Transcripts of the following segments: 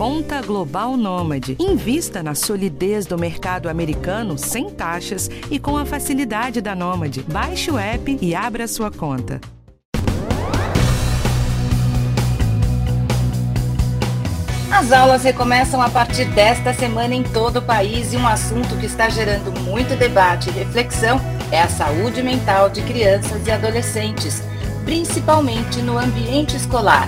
Conta Global Nômade. Invista na solidez do mercado americano sem taxas e com a facilidade da Nômade. Baixe o app e abra sua conta. As aulas recomeçam a partir desta semana em todo o país e um assunto que está gerando muito debate e reflexão é a saúde mental de crianças e adolescentes, principalmente no ambiente escolar.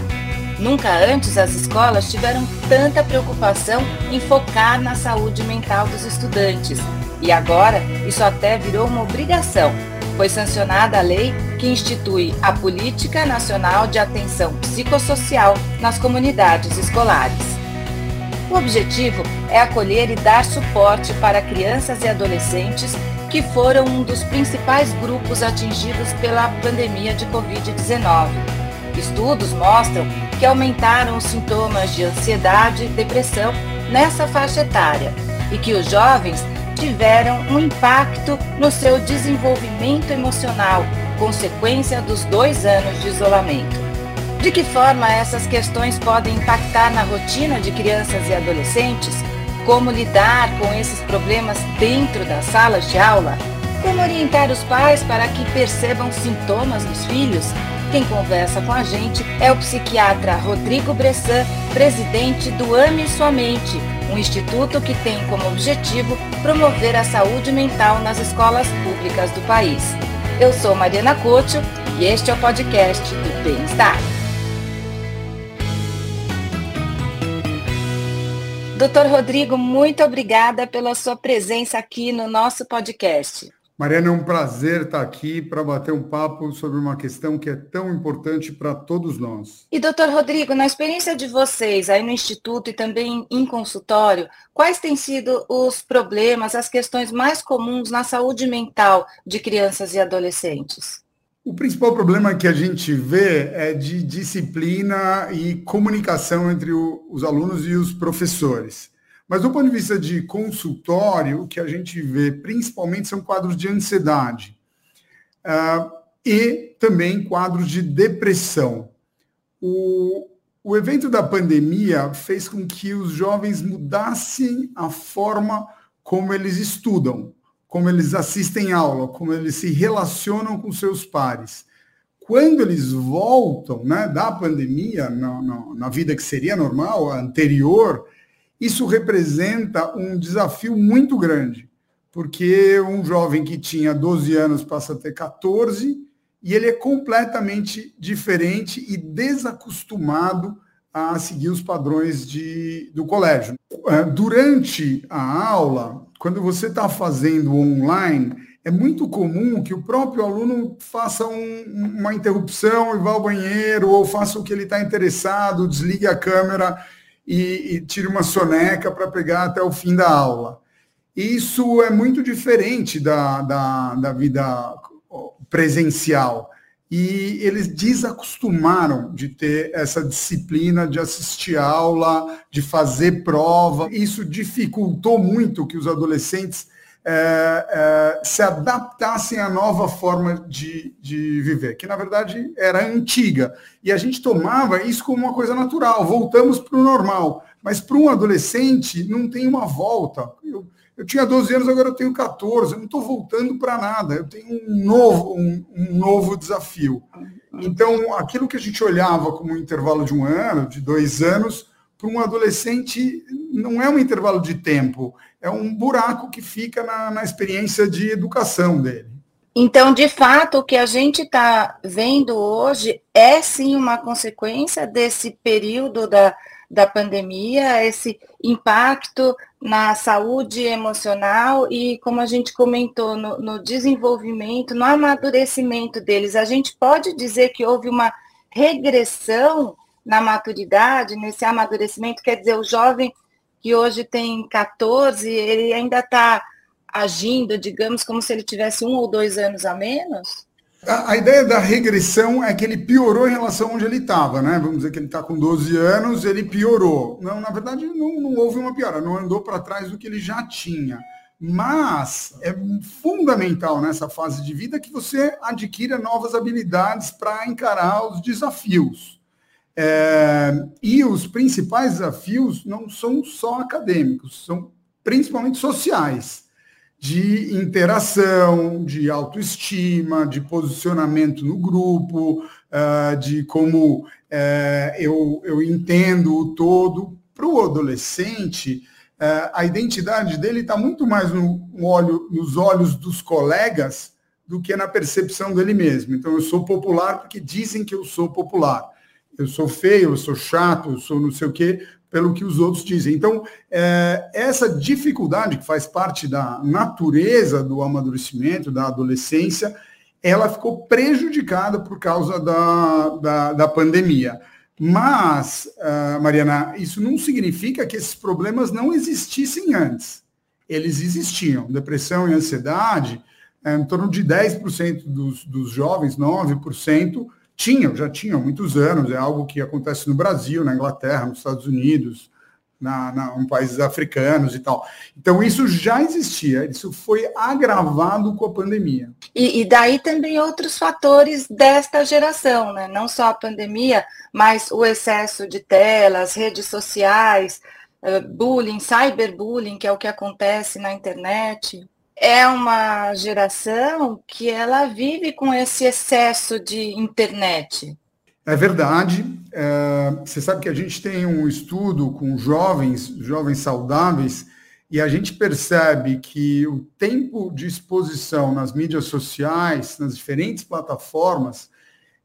Nunca antes as escolas tiveram tanta preocupação em focar na saúde mental dos estudantes. E agora isso até virou uma obrigação. Foi sancionada a lei que institui a Política Nacional de Atenção Psicossocial nas comunidades escolares. O objetivo é acolher e dar suporte para crianças e adolescentes que foram um dos principais grupos atingidos pela pandemia de Covid-19. Estudos mostram que aumentaram os sintomas de ansiedade e depressão nessa faixa etária e que os jovens tiveram um impacto no seu desenvolvimento emocional, consequência dos dois anos de isolamento. De que forma essas questões podem impactar na rotina de crianças e adolescentes? Como lidar com esses problemas dentro das salas de aula? Como orientar os pais para que percebam sintomas dos filhos? Quem conversa com a gente é o psiquiatra Rodrigo Bressan, presidente do Ame Sua Mente, um instituto que tem como objetivo promover a saúde mental nas escolas públicas do país. Eu sou Mariana Couto e este é o podcast do Bem-Estar. Doutor Rodrigo, muito obrigada pela sua presença aqui no nosso podcast. Mariana, é um prazer estar aqui para bater um papo sobre uma questão que é tão importante para todos nós. E, doutor Rodrigo, na experiência de vocês aí no Instituto e também em consultório, quais têm sido os problemas, as questões mais comuns na saúde mental de crianças e adolescentes? O principal problema que a gente vê é de disciplina e comunicação entre o, os alunos e os professores. Mas do ponto de vista de consultório, o que a gente vê principalmente são quadros de ansiedade uh, e também quadros de depressão. O, o evento da pandemia fez com que os jovens mudassem a forma como eles estudam como eles assistem aula, como eles se relacionam com seus pares. Quando eles voltam né, da pandemia, na, na, na vida que seria normal, anterior, isso representa um desafio muito grande, porque um jovem que tinha 12 anos passa a ter 14 e ele é completamente diferente e desacostumado a seguir os padrões de, do colégio. É, durante a aula, quando você está fazendo online, é muito comum que o próprio aluno faça um, uma interrupção e vá ao banheiro, ou faça o que ele está interessado, desligue a câmera e, e uma soneca para pegar até o fim da aula. Isso é muito diferente da, da, da vida presencial e eles desacostumaram de ter essa disciplina de assistir aula, de fazer prova. Isso dificultou muito que os adolescentes é, é, se adaptassem à nova forma de, de viver, que na verdade era antiga. E a gente tomava isso como uma coisa natural, voltamos para o normal. Mas para um adolescente não tem uma volta. Eu, eu tinha 12 anos, agora eu tenho 14, eu não estou voltando para nada, eu tenho um novo, um, um, novo desafio. Então, aquilo que a gente olhava como um intervalo de um ano, de dois anos, para um adolescente não é um intervalo de tempo, é um buraco que fica na, na experiência de educação dele. Então, de fato, o que a gente está vendo hoje é sim uma consequência desse período da, da pandemia, esse impacto na saúde emocional e, como a gente comentou, no, no, desenvolvimento, no amadurecimento deles. A gente pode dizer que houve uma regressão na maturidade, nesse amadurecimento, quer dizer, o jovem que hoje tem 14, ele ainda está agindo, digamos, como se ele tivesse um ou dois anos a menos? A, a, ideia da regressão é que ele piorou em relação a onde ele estava, né? Vamos dizer que ele está com 12 anos, ele piorou. Não, na verdade, não, não houve uma piora, não andou para trás do que ele já tinha. Mas é fundamental nessa fase de vida que você adquira novas habilidades para encarar os desafios. É, e os principais desafios não são só acadêmicos, são principalmente sociais, de interação, de autoestima, de posicionamento no grupo, uh, de como uh, eu, eu entendo o todo. Para o adolescente, uh, a identidade dele está muito mais no, no olho, nos olhos dos colegas do que na percepção dele mesmo. Então, eu sou popular porque dizem que eu sou popular. Eu sou feio, eu sou chato, eu sou não sei o quê, pelo que os outros dizem. Então, é, essa dificuldade que faz parte da natureza do amadurecimento, da adolescência, ela ficou prejudicada por causa da, da, da pandemia. Mas, uh, Mariana, isso não significa que esses problemas não existissem antes. Eles existiam. Depressão e ansiedade, é, em torno de 10% dos, dos jovens, 9%, tinham, já tinham muitos anos. É algo que acontece no Brasil, na Inglaterra, nos Estados Unidos, na, na, em países africanos e tal. Então, isso já existia, isso foi agravado com a pandemia. E, e, daí também outros fatores desta geração, né? não só a pandemia, mas o excesso de telas, redes sociais, uh, bullying, cyberbullying, que é o que acontece na internet. É uma geração que ela vive com esse excesso de internet. É verdade. É, você sabe que a gente tem um estudo com jovens, jovens saudáveis, e a gente percebe que o tempo de exposição nas mídias sociais, nas diferentes plataformas,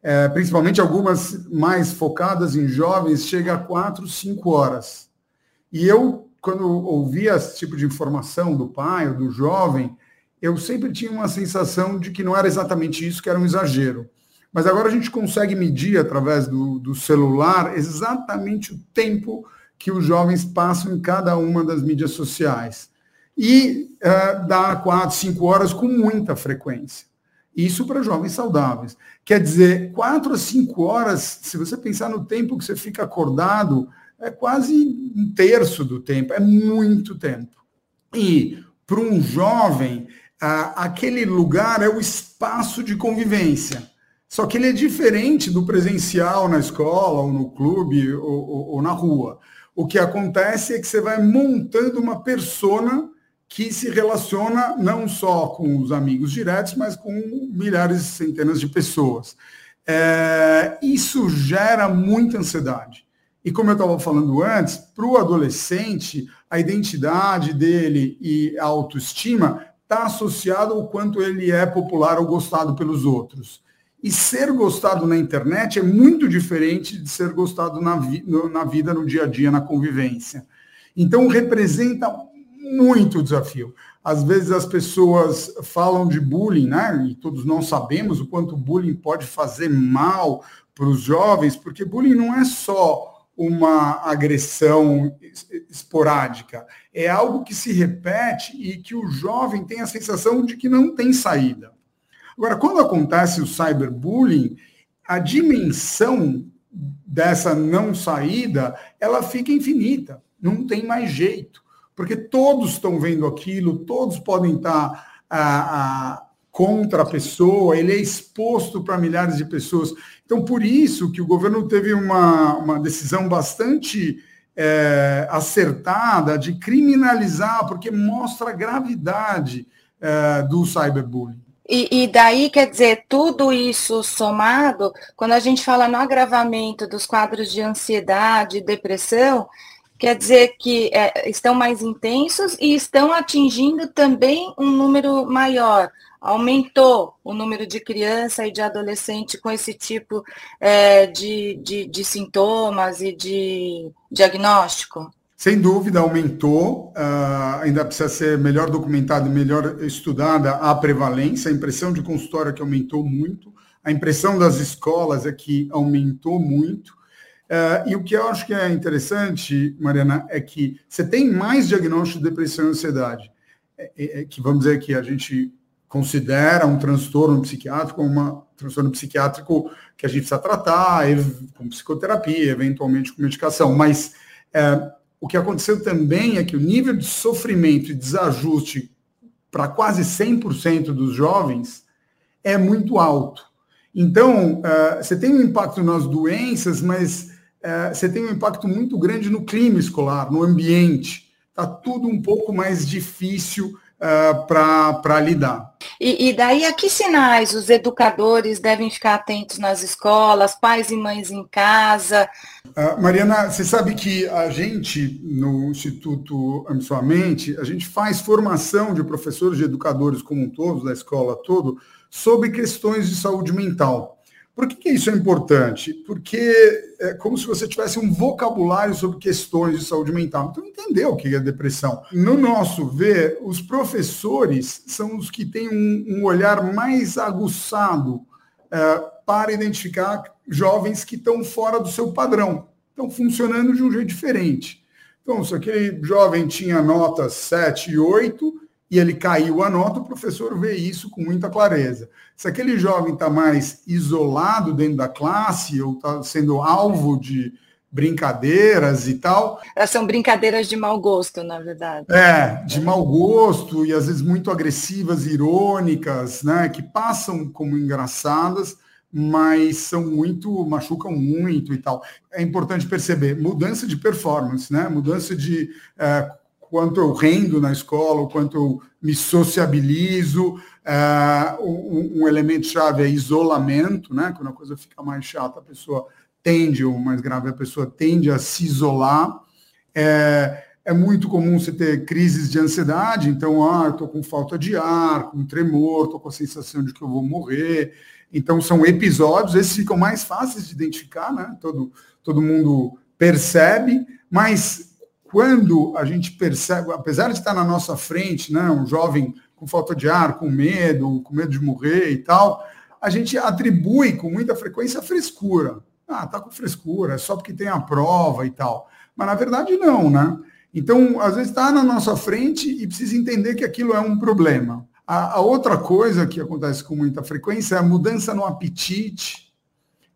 é, principalmente algumas mais focadas em jovens, chega a quatro, cinco horas. E eu, quando ouvia esse tipo de informação do pai ou do jovem, eu sempre tinha uma sensação de que não era exatamente isso, que era um exagero. Mas agora a gente consegue medir através do, do celular exatamente o tempo que os jovens passam em cada uma das mídias sociais. E uh, dá quatro, cinco horas com muita frequência. Isso para jovens saudáveis. Quer dizer, quatro a cinco horas, se você pensar no tempo que você fica acordado, é quase um terço do tempo, é muito tempo. E para um jovem, aquele lugar é o espaço de convivência. Só que ele é diferente do presencial na escola, ou no clube, ou, ou, ou na rua. O que acontece é que você vai montando uma persona que se relaciona não só com os amigos diretos, mas com milhares, centenas de pessoas. É, isso gera muita ansiedade. E como eu estava falando antes, para o adolescente, a identidade dele e a autoestima está associado ao quanto ele é popular ou gostado pelos outros. E ser gostado na internet é muito diferente de ser gostado na, vi na vida, no dia a dia, na convivência. Então, representa muito desafio. Às vezes as pessoas falam de bullying, né? E todos nós sabemos o quanto bullying pode fazer mal para os jovens, porque bullying não é só uma agressão esporádica, é algo que se repete e que o jovem tem a sensação de que não tem saída. Agora, quando acontece o cyberbullying, a dimensão dessa não saída, ela fica infinita, não tem mais jeito, porque todos estão vendo aquilo, todos podem estar a, a, contra a pessoa, ele é exposto para milhares de pessoas. Então, por isso que o governo teve uma, uma decisão bastante é, acertada de criminalizar, porque mostra a gravidade é, do cyberbullying. E, e, daí, quer dizer, tudo isso somado, quando a gente fala no agravamento dos quadros de ansiedade e depressão, quer dizer que é, estão mais intensos e estão atingindo também um número maior. Aumentou o número de criança e de adolescente com esse tipo é, de, de, de sintomas e de diagnóstico? Sem dúvida, aumentou, uh, ainda precisa ser melhor documentada e melhor estudada a prevalência, a impressão de consultório que aumentou muito, a impressão das escolas é que aumentou muito. Uh, e o que eu acho que é interessante, Mariana, é que você tem mais diagnóstico de depressão e ansiedade, é, é, é que vamos dizer que a gente considera um transtorno psiquiátrico, um transtorno psiquiátrico que a gente precisa tratar, com psicoterapia, eventualmente com medicação, mas é, o que aconteceu também é que o nível de sofrimento e desajuste para quase 100% dos jovens é muito alto. Então, uh, você tem um impacto nas doenças, mas é, você tem um impacto muito grande no clima escolar, no ambiente. Está tudo um pouco mais difícil uh, para lidar. E, e, daí, a que sinais os educadores devem ficar atentos nas escolas, pais e mães em casa? Uh, Mariana, você sabe que a gente, no Instituto Mente, a gente faz formação de professores, de educadores como um todo, da escola todo, sobre questões de saúde mental. Por que, que, isso é importante? Porque é como se você tivesse um vocabulário sobre questões de saúde mental. Então, entender o que é depressão. No nosso ver, os professores são os que têm um, um olhar mais aguçado é, para identificar jovens que estão fora do seu padrão, estão funcionando de um jeito diferente. Então, se aquele jovem tinha notas 7 e 8, e ele caiu a nota, o professor vê isso com muita clareza. Se aquele jovem está mais isolado dentro da classe ou está sendo alvo de brincadeiras e tal. Elas são brincadeiras de mau gosto, na verdade. É, de mau gosto e às vezes muito agressivas, irônicas, né, que passam como engraçadas, mas são muito, machucam muito e tal. É importante perceber, mudança de performance, né, mudança de é, quanto eu rendo na escola, o quanto eu me sociabilizo. Uh, um, um elemento-chave é isolamento, né? Quando a coisa fica mais chata, a pessoa tende, ou mais grave, a pessoa tende a se isolar. É, é muito comum você ter crises de ansiedade, então, ah, eu estou com falta de ar, com tremor, estou com a sensação de que eu vou morrer. Então, são episódios, esses ficam mais fáceis de identificar, né? Todo, todo mundo percebe, mas quando a gente percebe, apesar de estar na nossa frente, né, um jovem com falta de ar, com medo, com medo de morrer e tal, a gente atribui com muita frequência a frescura. Ah, tá com frescura, é só porque tem a prova e tal. Mas na verdade não, né? Então, às vezes está na nossa frente e precisa entender que aquilo é um problema. A, a, outra coisa que acontece com muita frequência é a mudança no apetite.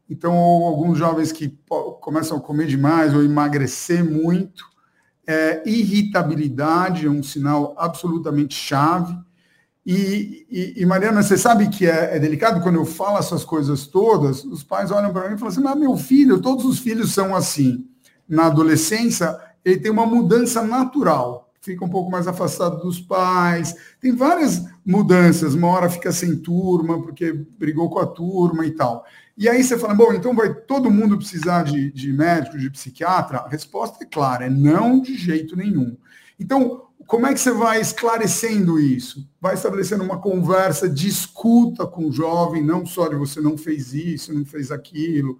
Então, alguns jovens que começam a comer demais ou emagrecer muito, é, irritabilidade é um sinal absolutamente chave. E, e, e Mariana, você sabe que é, é, delicado quando eu falo essas coisas todas, os pais olham para mim e falam assim, mas meu filho, todos os filhos são assim. Na adolescência, ele tem uma mudança natural, fica um pouco mais afastado dos pais, tem várias mudanças, uma hora fica sem turma, porque brigou com a turma e tal. E aí você fala, bom, então vai todo mundo precisar de, de médico, de psiquiatra? A resposta é clara, é não de jeito nenhum. Então, como é que você vai esclarecendo isso? Vai estabelecendo uma conversa de escuta com o jovem, não só de você não fez isso, não fez aquilo,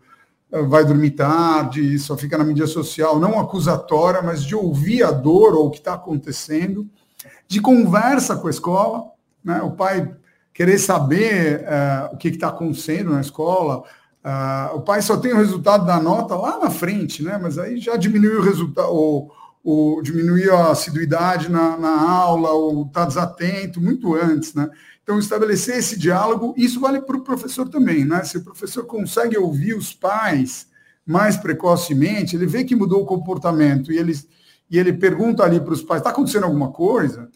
vai dormir tarde, só fica na mídia social, não acusatória, mas de ouvir a dor ou o que está acontecendo, de conversa com a escola, né? O pai querer saber uh, o que está acontecendo na escola. Uh, o pai só tem o resultado da nota lá na frente, né? Mas aí já diminuiu o resultado, ou, diminuiu a assiduidade na, na aula, ou está desatento muito antes, né? Então, estabelecer esse diálogo, isso vale para o professor também, né? Se o professor consegue ouvir os pais mais precocemente, ele vê que mudou o comportamento e ele, e ele pergunta ali para os pais, está acontecendo alguma coisa?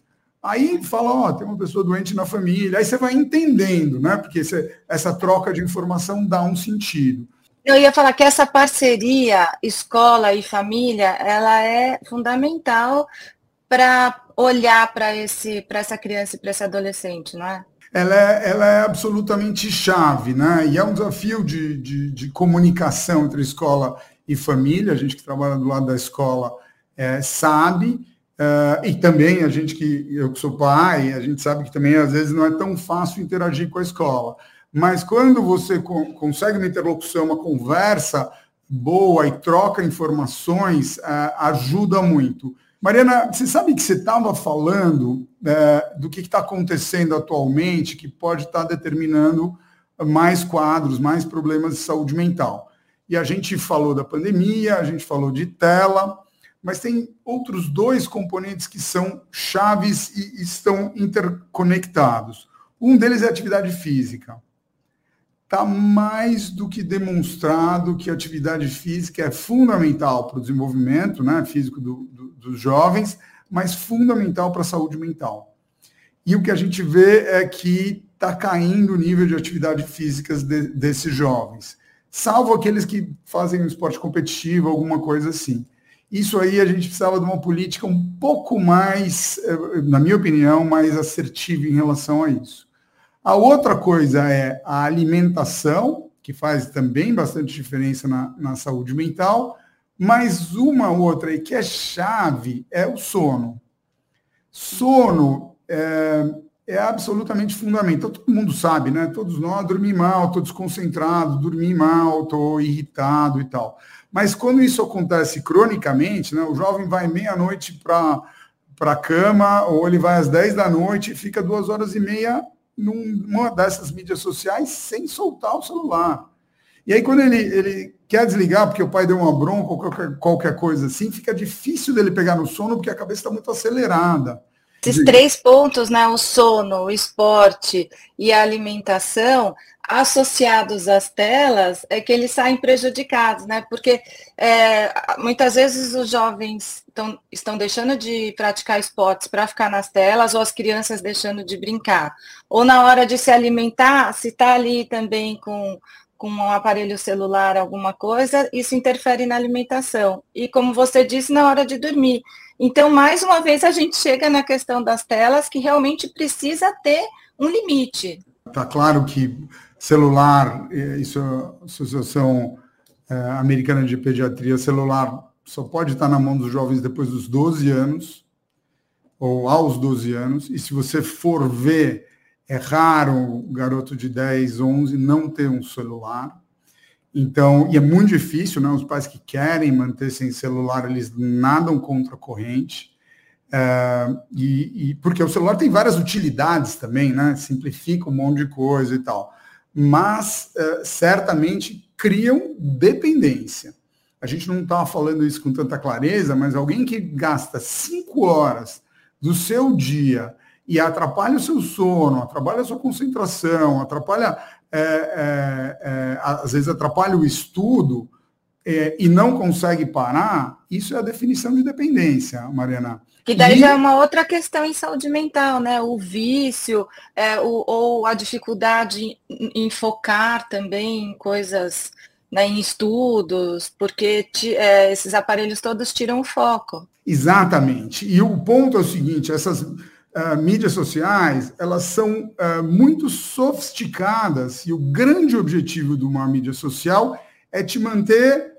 Aí fala, ó, tem uma pessoa doente na família. Aí você vai entendendo, né? Porque você, essa troca de informação dá um sentido. Eu ia falar que essa parceria escola e família, ela é fundamental para olhar para esse para essa criança e para esse adolescente, não é? Ela é, ela é absolutamente chave, né? E é um desafio de, de, de comunicação entre escola e família. A gente que trabalha do lado da escola é, sabe. Uh, e também a gente que, eu que sou pai, a gente sabe que também às vezes não é tão fácil interagir com a escola. Mas quando você co consegue uma interlocução, uma conversa boa e troca informações, uh, ajuda muito. Mariana, você sabe que você estava falando uh, do que está acontecendo atualmente, que pode estar tá determinando mais quadros, mais problemas de saúde mental. E a gente falou da pandemia, a gente falou de tela, mas tem outros dois componentes que são chaves e estão interconectados. Um deles é a atividade física. Está mais do que demonstrado que a atividade física é fundamental para o desenvolvimento né, físico do, do, dos jovens, mas fundamental para a saúde mental. E o que a gente vê é que está caindo o nível de atividade física de, desses jovens salvo aqueles que fazem um esporte competitivo, alguma coisa assim. Isso aí a gente precisava de uma política um pouco mais, eh, na minha opinião, mais assertiva em relação a isso. A outra coisa é a alimentação, que faz também bastante diferença na, na saúde mental, mas uma outra aí que é chave é o sono. Sono é, é absolutamente fundamental. Todo mundo sabe, né? Todos nós dormimos mal, estou desconcentrado, dormi mal, estou irritado e tal. Mas quando isso acontece cronicamente, né, o jovem vai meia-noite para a cama, ou ele vai às 10 da noite e fica duas horas e meia numa dessas mídias sociais sem soltar o celular. E aí, quando ele, ele quer desligar, porque o pai deu uma bronca ou qualquer, qualquer coisa assim, fica difícil dele pegar no sono, porque a cabeça está muito acelerada. Esses três pontos, né, o sono, o esporte e a alimentação, associados às telas, é que eles saem prejudicados, né? Porque é, muitas vezes os jovens tão, estão deixando de praticar esportes para ficar nas telas, ou as crianças deixando de brincar. Ou na hora de se alimentar, se está ali também com com um aparelho celular, alguma coisa, isso interfere na alimentação. E como você disse, na hora de dormir. Então, mais uma vez, a gente chega na questão das telas que realmente precisa ter um limite. Está claro que celular, é, isso é a Associação é, Americana de Pediatria, celular só pode estar na mão dos jovens depois dos 12 anos, ou aos 12 anos, e se você for ver, é raro um garoto de 10, 11 não ter um celular. Então, e é muito difícil, né? Os pais que querem manter sem celular, eles nadam contra a corrente. É, e, e, porque o celular tem várias utilidades também, né? Simplifica um monte de coisa e tal. Mas é, certamente criam dependência. A gente não estava falando isso com tanta clareza, mas alguém que gasta cinco horas do seu dia e atrapalha o seu sono, atrapalha a sua concentração, atrapalha é, é, é, às vezes atrapalha o estudo é, e não consegue parar, isso é a definição de dependência, Mariana. Que daí e... já é uma outra questão em saúde mental, né? O vício, é, o, ou a dificuldade em, focar também em coisas, né, em estudos, porque é, esses aparelhos todos tiram o foco. Exatamente. E o ponto é o seguinte, essas uh, mídias sociais, elas são uh, muito sofisticadas e o grande objetivo de uma mídia social é te manter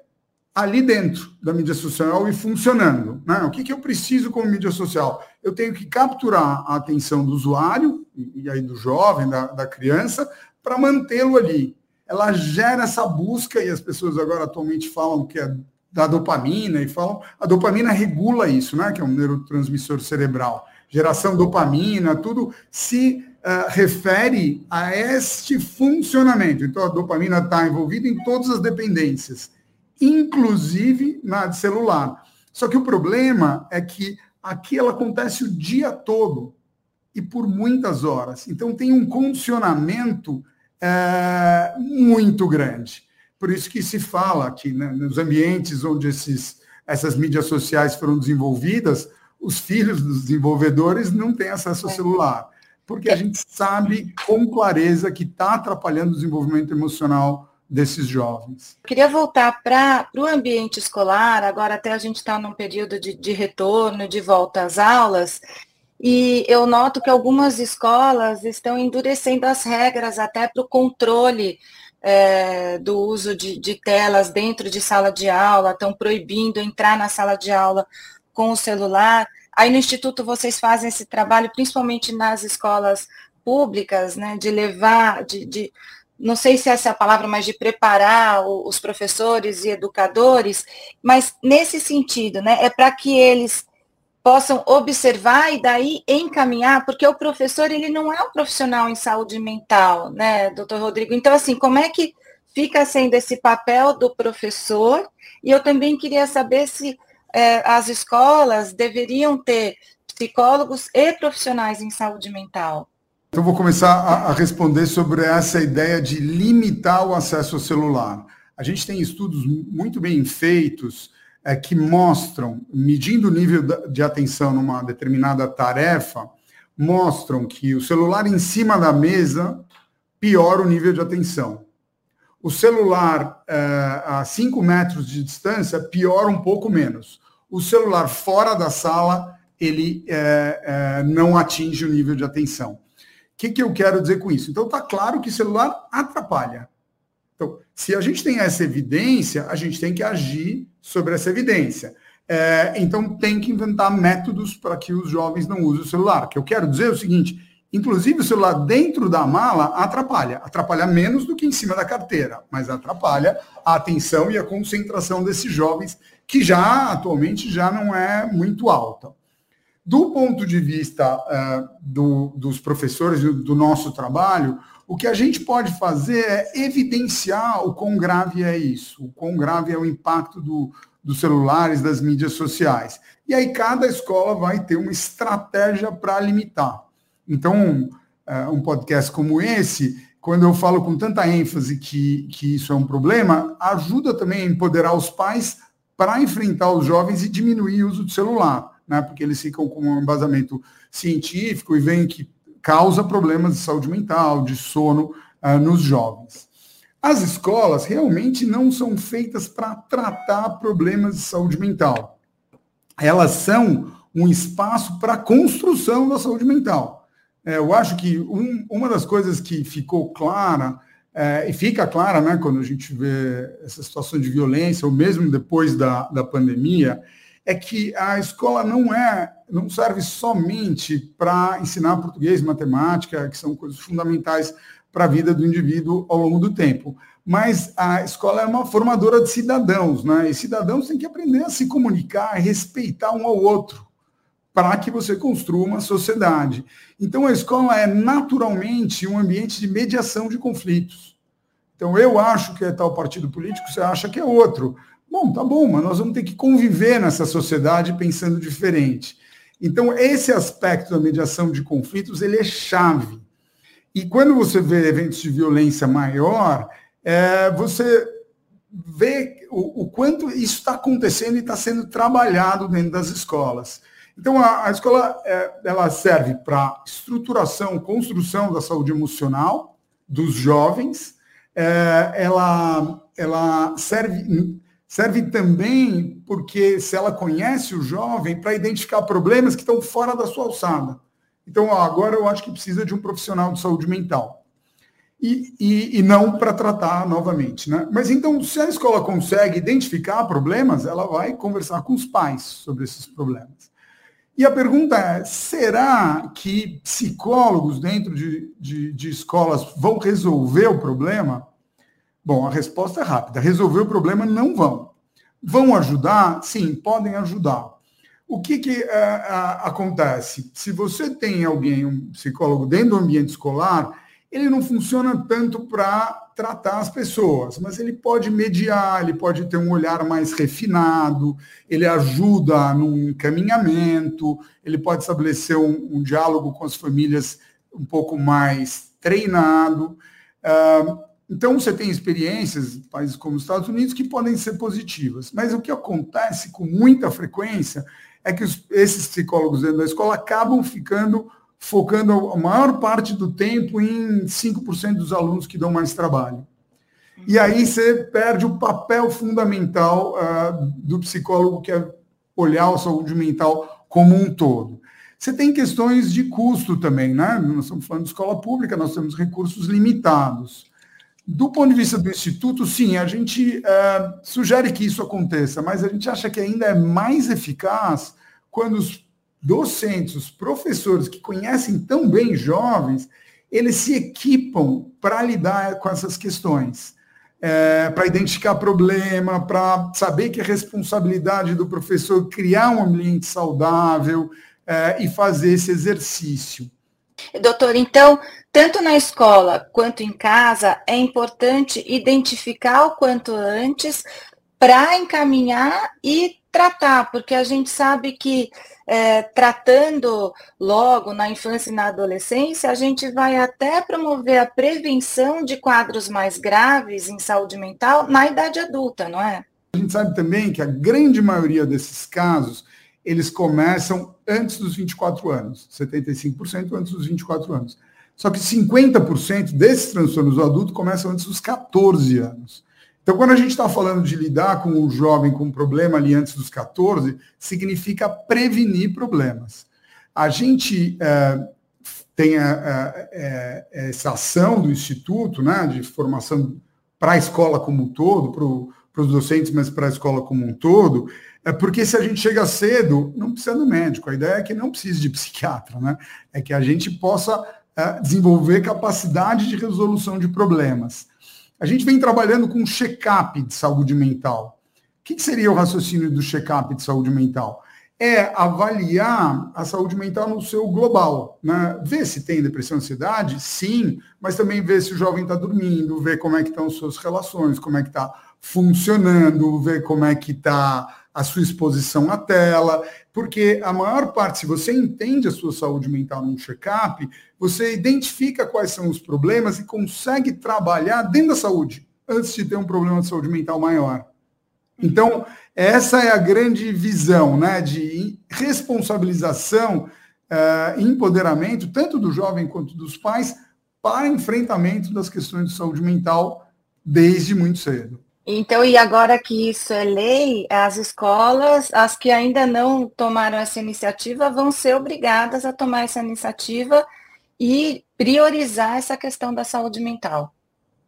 ali dentro da mídia social e funcionando. Né? O que, que eu preciso como mídia social? Eu tenho que capturar a atenção do usuário, e aí do jovem, da, da criança, para mantê-lo ali. Ela gera essa busca, e as pessoas agora atualmente falam que é da dopamina, e falam, a dopamina regula isso, né? que é um neurotransmissor cerebral geração dopamina, tudo se uh, refere a este funcionamento. Então, a dopamina está envolvida em todas as dependências, inclusive na de celular. Só que o problema é que aqui ela acontece o dia todo e por muitas horas. Então, tem um condicionamento é, muito grande. Por isso que se fala que né, nos ambientes onde esses, essas mídias sociais foram desenvolvidas, os filhos dos desenvolvedores não têm acesso ao é. celular, porque a gente sabe com clareza que está atrapalhando o desenvolvimento emocional desses jovens. Eu queria voltar para o ambiente escolar, agora até a gente está num período de, de retorno, de volta às aulas, e eu noto que algumas escolas estão endurecendo as regras até para o controle é, do uso de, de, telas dentro de sala de aula, estão proibindo entrar na sala de aula com o celular. Aí no Instituto vocês fazem esse trabalho, principalmente nas escolas públicas, né, de levar, de, de não sei se essa é a palavra, mas de preparar os professores e educadores, mas nesse sentido, né, é para que eles possam observar e daí encaminhar, porque o professor, ele não é um profissional em saúde mental, né, doutor Rodrigo? Então, assim, como é que fica sendo esse papel do professor? E eu também queria saber se é, as escolas deveriam ter psicólogos e profissionais em saúde mental? Então, vou começar a, a responder sobre essa ideia de limitar o acesso ao celular. A gente tem estudos muito bem feitos é, que mostram, medindo o nível de atenção numa determinada tarefa, mostram que o celular em cima da mesa piora o nível de atenção. o celular é, a 5 metros de distância piora um pouco menos. O celular fora da sala, ele é, é, não atinge o nível de atenção. O que, que eu quero dizer com isso? Então, está claro que celular atrapalha. Então, se a gente tem essa evidência, a gente tem que agir sobre essa evidência. É, então, tem que inventar métodos para que os jovens não usem o celular. O que eu quero dizer é o seguinte: inclusive o celular dentro da mala atrapalha. Atrapalha menos do que em cima da carteira, mas atrapalha a atenção e a concentração desses jovens, que já atualmente já não é muito alta. Do ponto de vista uh, do, dos professores e do nosso trabalho, o que a gente pode fazer é evidenciar o quão grave é isso, o quão grave é o impacto do, dos celulares, das mídias sociais. E aí cada escola vai ter uma estratégia para limitar. Então, uh, um podcast como esse, quando eu falo com tanta ênfase que, que isso é um problema, ajuda também a empoderar os pais para enfrentar os jovens e diminuir o uso do celular, né? porque eles ficam com um embasamento científico e veem que causa problemas de saúde mental, de sono uh, nos jovens. As escolas realmente não são feitas para tratar problemas de saúde mental. Elas são um espaço para a construção da saúde mental. É, eu acho que um, uma das coisas que ficou clara, é, e fica clara né, quando a gente vê essa situação de violência, ou mesmo depois da, da pandemia, é que a escola não é, não serve somente para ensinar português, matemática, que são coisas fundamentais para a vida do indivíduo ao longo do tempo. Mas a escola é uma formadora de cidadãos, né? E cidadãos têm que aprender a se comunicar, a respeitar um ao outro, para que você construa uma sociedade. Então a escola é naturalmente um ambiente de mediação de conflitos. Então eu acho que é tal partido político, você acha que é outro. Bom, tá bom, mas nós vamos ter que conviver nessa sociedade pensando diferente. Então, esse aspecto da mediação de conflitos, ele é chave. E quando você vê eventos de violência maior, é, você vê o, o, quanto isso está acontecendo e está sendo trabalhado dentro das escolas. Então, a, a escola é, ela serve para estruturação, construção da saúde emocional dos jovens, é, ela, ela serve, serve também porque se ela conhece o jovem para identificar problemas que estão fora da sua alçada. Então, agora eu acho que precisa de um profissional de saúde mental. E, e, e não para tratar novamente. Né? Mas então, se a escola consegue identificar problemas, ela vai conversar com os pais sobre esses problemas. E a pergunta é: será que psicólogos dentro de, de, de escolas vão resolver o problema? Bom, a resposta é rápida: resolver o problema não vão. Vão ajudar? Sim, podem ajudar. O que, que uh, acontece? Se você tem alguém, um psicólogo dentro do ambiente escolar, ele não funciona tanto para tratar as pessoas, mas ele pode mediar, ele pode ter um olhar mais refinado, ele ajuda no encaminhamento, ele pode estabelecer um, um diálogo com as famílias um pouco mais treinado. Uh, então, você tem experiências, países como os Estados Unidos, que podem ser positivas. Mas o que acontece com muita frequência é que esses psicólogos dentro da escola acabam ficando focando a maior parte do tempo em 5% dos alunos que dão mais trabalho. E aí você perde o papel fundamental uh, do psicólogo, que é olhar a saúde mental como um todo. Você tem questões de custo também, né? Nós estamos falando de escola pública, nós temos recursos limitados. Do ponto de vista do Instituto, sim, a gente uh, sugere que isso aconteça, mas a gente acha que ainda é mais eficaz quando os docentes, os professores que conhecem tão bem jovens, eles se equipam para lidar com essas questões. É, para identificar problema, para saber que é responsabilidade do professor criar um ambiente saudável é, e fazer esse exercício. Doutor, então, tanto na escola quanto em casa, é importante identificar o quanto antes para encaminhar e tratar, porque a gente sabe que é, tratando logo na infância e na adolescência, a gente vai até promover a prevenção de quadros mais graves em saúde mental na idade adulta, não é? A gente sabe também que a grande maioria desses casos eles começam antes dos 24 anos, 75% antes dos 24 anos. Só que 50% desses transtornos do adulto começam antes dos 14 anos. Então, quando a gente está falando de lidar com o jovem com um problema ali antes dos 14, significa prevenir problemas. A gente é, tem a, é, essa ação do Instituto né, de formação para a escola como um todo, para os docentes, mas para a escola como um todo, é porque se a gente chega cedo, não precisa do médico. A ideia é que não precise de psiquiatra, né? É que a gente possa é, desenvolver capacidade de resolução de problemas. A gente vem trabalhando com check-up de saúde mental. O que seria o raciocínio do check-up de saúde mental? é avaliar a saúde mental no seu global. Né? Ver se tem depressão ansiedade, sim, mas também ver se o jovem está dormindo, ver como é que estão as suas relações, como é que está funcionando, ver como é que está a sua exposição à tela, porque a maior parte, se você entende a sua saúde mental num check-up, você identifica quais são os problemas e consegue trabalhar dentro da saúde, antes de ter um problema de saúde mental maior. Então, essa é a grande visão né, de responsabilização uh, empoderamento, tanto do jovem quanto dos pais, para enfrentamento das questões de saúde mental desde muito cedo. Então, e agora que isso é lei, as escolas, as que ainda não tomaram essa iniciativa, vão ser obrigadas a tomar essa iniciativa e priorizar essa questão da saúde mental.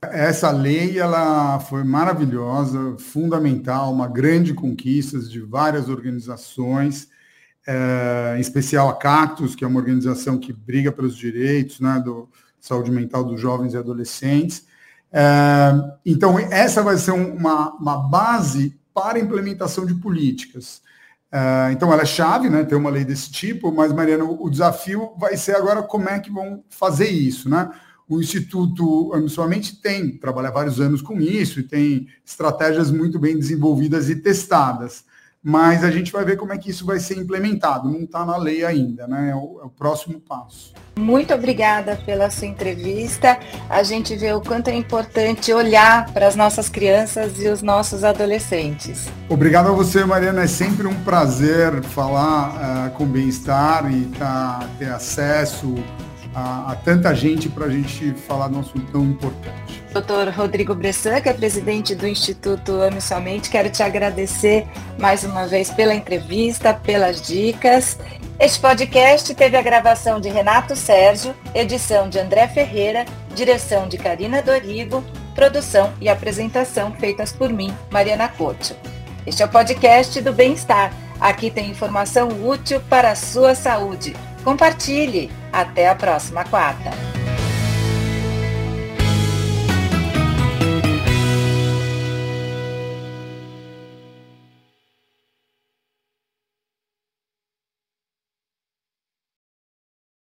Essa lei ela foi maravilhosa, fundamental, uma grande conquista de várias organizações, é, em especial a Cactus, que é uma organização que briga pelos direitos né, do saúde mental dos jovens e adolescentes. É, então, essa vai ser uma, uma base para a implementação de políticas. É, então, ela é chave, né, ter uma lei desse tipo, mas, Mariana, o desafio vai ser agora como é que vão fazer isso, né? O Instituto Somente tem, trabalha vários anos com isso e tem estratégias muito bem desenvolvidas e testadas. Mas a gente vai ver como é que isso vai ser implementado. Não está na lei ainda, né? É o, é o, próximo passo. Muito obrigada pela sua entrevista. A gente vê o quanto é importante olhar para as nossas crianças e os nossos adolescentes. Obrigado a você, Mariana. É sempre um prazer falar uh, com bem-estar e tá, ter acesso a, a tanta gente para a gente falar de um assunto tão importante. Doutor Rodrigo Bressan, que é presidente do Instituto Ame Somente, quero te agradecer mais uma vez pela entrevista, pelas dicas. Este podcast teve a gravação de Renato Sérgio, edição de André Ferreira, direção de Karina Dorigo, produção e apresentação feitas por mim, Mariana Couto. Este é o podcast do Bem-Estar. Aqui tem informação útil para a sua saúde. Compartilhe! Até a próxima quarta!